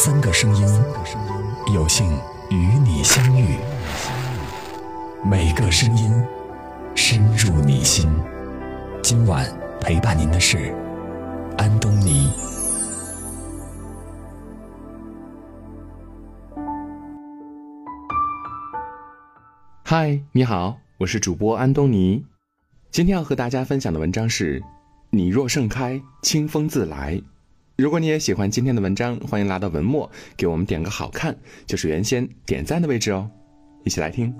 三个声音，有幸与你相遇。每个声音深入你心。今晚陪伴您的是安东尼。嗨，你好，我是主播安东尼。今天要和大家分享的文章是：你若盛开，清风自来。如果你也喜欢今天的文章，欢迎拉到文末给我们点个好看，就是原先点赞的位置哦。一起来听。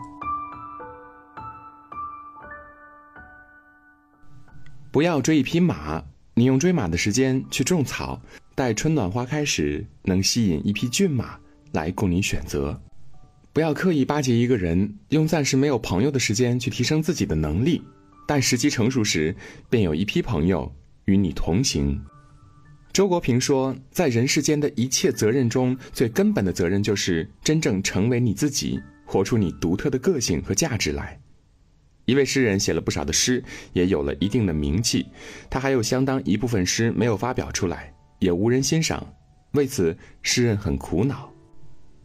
不要追一匹马，你用追马的时间去种草，待春暖花开时，能吸引一匹骏马来供你选择。不要刻意巴结一个人，用暂时没有朋友的时间去提升自己的能力，待时机成熟时，便有一批朋友与你同行。周国平说，在人世间的一切责任中，最根本的责任就是真正成为你自己，活出你独特的个性和价值来。一位诗人写了不少的诗，也有了一定的名气，他还有相当一部分诗没有发表出来，也无人欣赏，为此诗人很苦恼。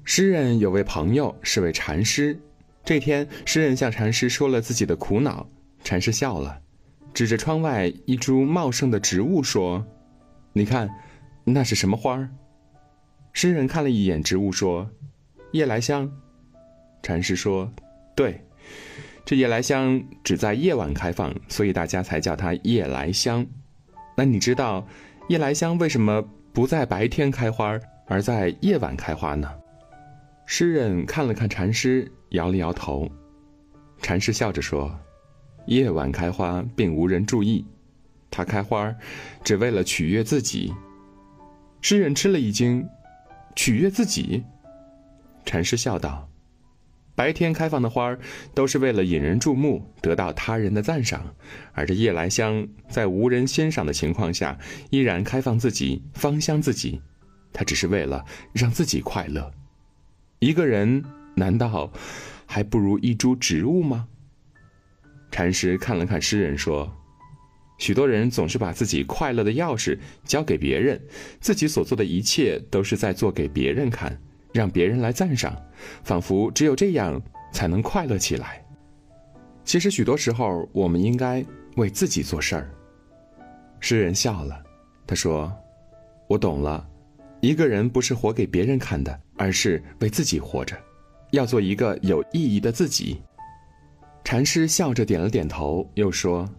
诗人有位朋友是位禅师，这天诗人向禅师说了自己的苦恼，禅师笑了，指着窗外一株茂盛的植物说：“你看，那是什么花儿？”诗人看了一眼植物说：“夜来香。”禅师说：“对，这夜来香只在夜晚开放，所以大家才叫它夜来香。那你知道夜来香为什么不在白天开花，而在夜晚开花呢？”诗人看了看禅师，摇了摇头。禅师笑着说：“夜晚开花并无人注意，它开花，只为了取悦自己。”诗人吃了一惊：“取悦自己？”禅师笑道：“白天开放的花都是为了引人注目，得到他人的赞赏；而这夜来香在无人欣赏的情况下，依然开放自己，芳香自己，它只是为了让自己快乐。”一个人难道还不如一株植物吗？禅师看了看诗人，说：“许多人总是把自己快乐的钥匙交给别人，自己所做的一切都是在做给别人看，让别人来赞赏，仿佛只有这样才能快乐起来。其实许多时候，我们应该为自己做事儿。”诗人笑了，他说：“我懂了。”一个人不是活给别人看的，而是为自己活着，要做一个有意义的自己。禅师笑着点了点头，又说：“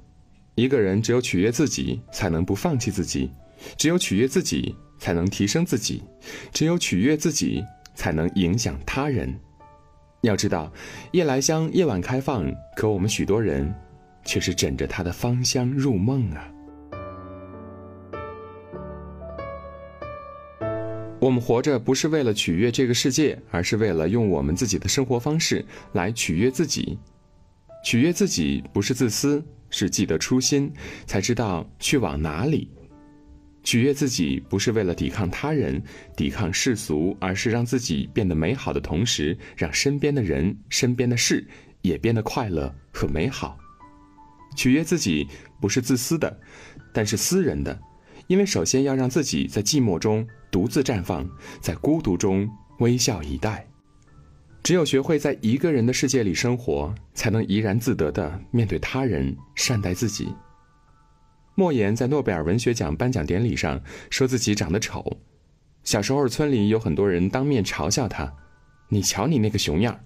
一个人只有取悦自己，才能不放弃自己；只有取悦自己，才能提升自己；只有取悦自己，才能影响他人。要知道，夜来香夜晚开放，可我们许多人，却是枕着它的芳香入梦啊。”我们活着不是为了取悦这个世界，而是为了用我们自己的生活方式来取悦自己。取悦自己不是自私，是记得初心，才知道去往哪里。取悦自己不是为了抵抗他人、抵抗世俗，而是让自己变得美好的同时，让身边的人、身边的事也变得快乐和美好。取悦自己不是自私的，但是私人的。因为首先要让自己在寂寞中独自绽放，在孤独中微笑以待。只有学会在一个人的世界里生活，才能怡然自得地面对他人，善待自己。莫言在诺贝尔文学奖颁奖典礼上说自己长得丑，小时候村里有很多人当面嘲笑他：“你瞧你那个熊样。”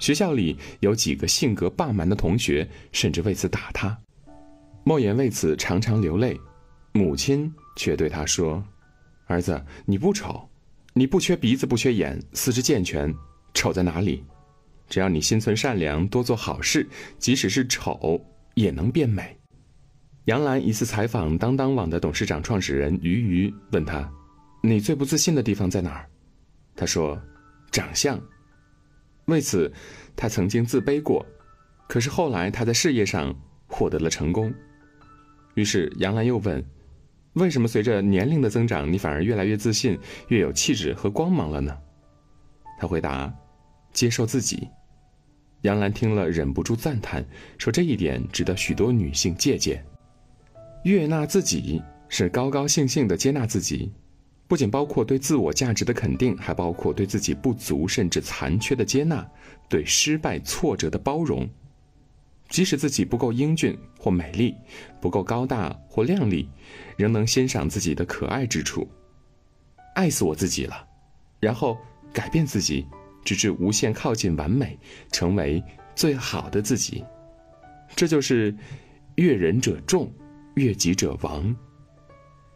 学校里有几个性格霸蛮的同学，甚至为此打他。莫言为此常常流泪。母亲却对他说：“儿子，你不丑，你不缺鼻子，不缺眼，四肢健全，丑在哪里？只要你心存善良，多做好事，即使是丑也能变美。”杨澜一次采访当当网的董事长、创始人俞渝，问他：“你最不自信的地方在哪儿？”他说：“长相。”为此，他曾经自卑过，可是后来他在事业上获得了成功。于是杨澜又问。为什么随着年龄的增长，你反而越来越自信、越有气质和光芒了呢？他回答：“接受自己。”杨澜听了忍不住赞叹，说：“这一点值得许多女性借鉴。悦纳自己是高高兴兴的接纳自己，不仅包括对自我价值的肯定，还包括对自己不足甚至残缺的接纳，对失败挫折的包容。即使自己不够英俊或美丽，不够高大或靓丽，仍能欣赏自己的可爱之处。爱死我自己了，然后改变自己，直至无限靠近完美，成为最好的自己。这就是悦人者众，悦己者亡。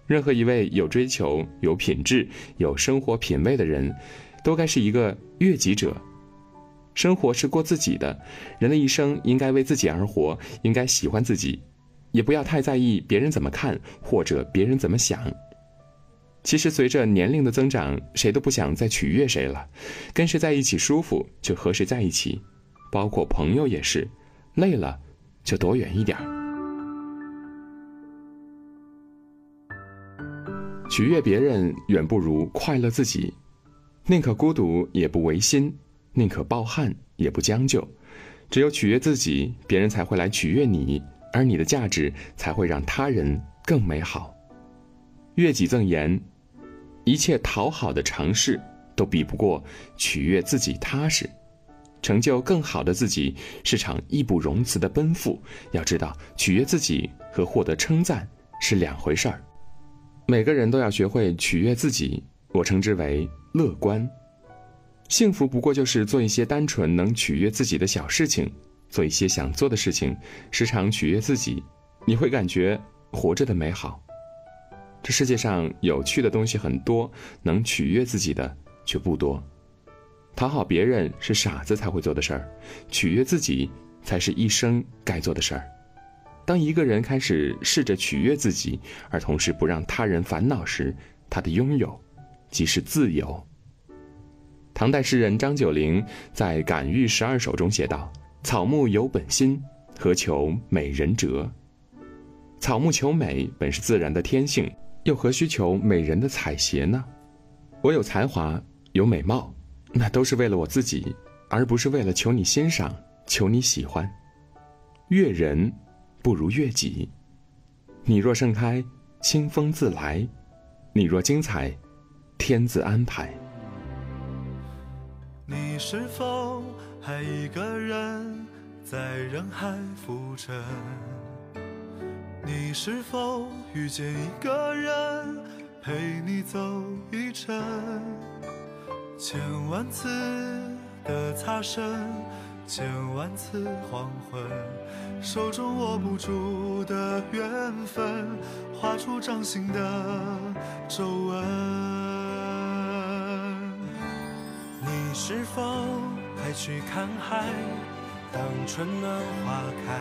任何一位有追求、有品质、有生活品味的人，都该是一个悦己者。生活是过自己的，人的一生应该为自己而活，应该喜欢自己，也不要太在意别人怎么看或者别人怎么想。其实，随着年龄的增长，谁都不想再取悦谁了，跟谁在一起舒服就和谁在一起，包括朋友也是，累了就躲远一点。取悦别人远不如快乐自己，宁可孤独也不违心，宁可抱憾也不将就。只有取悦自己，别人才会来取悦你，而你的价值才会让他人更美好。悦己赠言：一切讨好的尝试都比不过取悦自己踏实。成就更好的自己是场义不容辞的奔赴。要知道，取悦自己和获得称赞是两回事儿。每个人都要学会取悦自己，我称之为乐观。幸福不过就是做一些单纯能取悦自己的小事情，做一些想做的事情，时常取悦自己，你会感觉活着的美好。这世界上有趣的东西很多，能取悦自己的却不多。讨好别人是傻子才会做的事儿，取悦自己才是一生该做的事儿。当一个人开始试着取悦自己，而同时不让他人烦恼时，他的拥有即是自由。唐代诗人张九龄在《感遇十二首》中写道：“草木有本心，何求美人折？草木求美本是自然的天性，又何须求美人的彩鞋呢？我有才华，有美貌，那都是为了我自己，而不是为了求你欣赏，求你喜欢。悦人。”不如悦己。你若盛开，清风自来；你若精彩，天自安排。你是否还一个人在人海浮沉？你是否遇见一个人陪你走一程？千万次的擦身，千万次黄昏。手中握不住的缘分，画出掌心的皱纹。你是否还去看海，当春暖花开？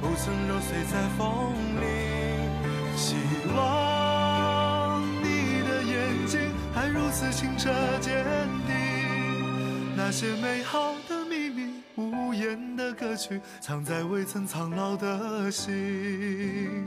不曾揉碎在风里。希望你的眼睛还如此清澈坚定。那些美好的秘密，无言的歌曲，藏在未曾苍老的心。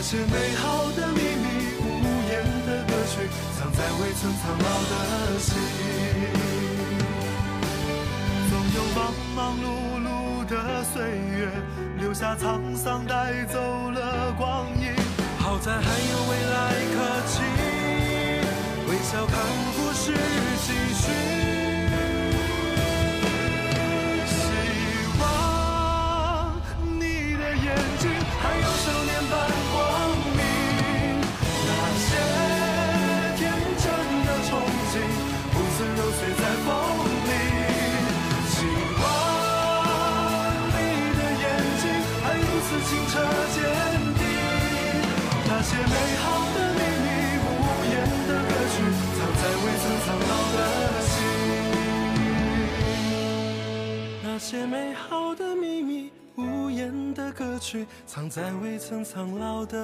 那些美好的秘密，无言的歌曲，藏在未曾苍老的心。总有忙忙碌碌的岁月，留下沧桑，带走了光阴。好在还有未来可期，微笑看故事的歌曲，藏在未曾苍老的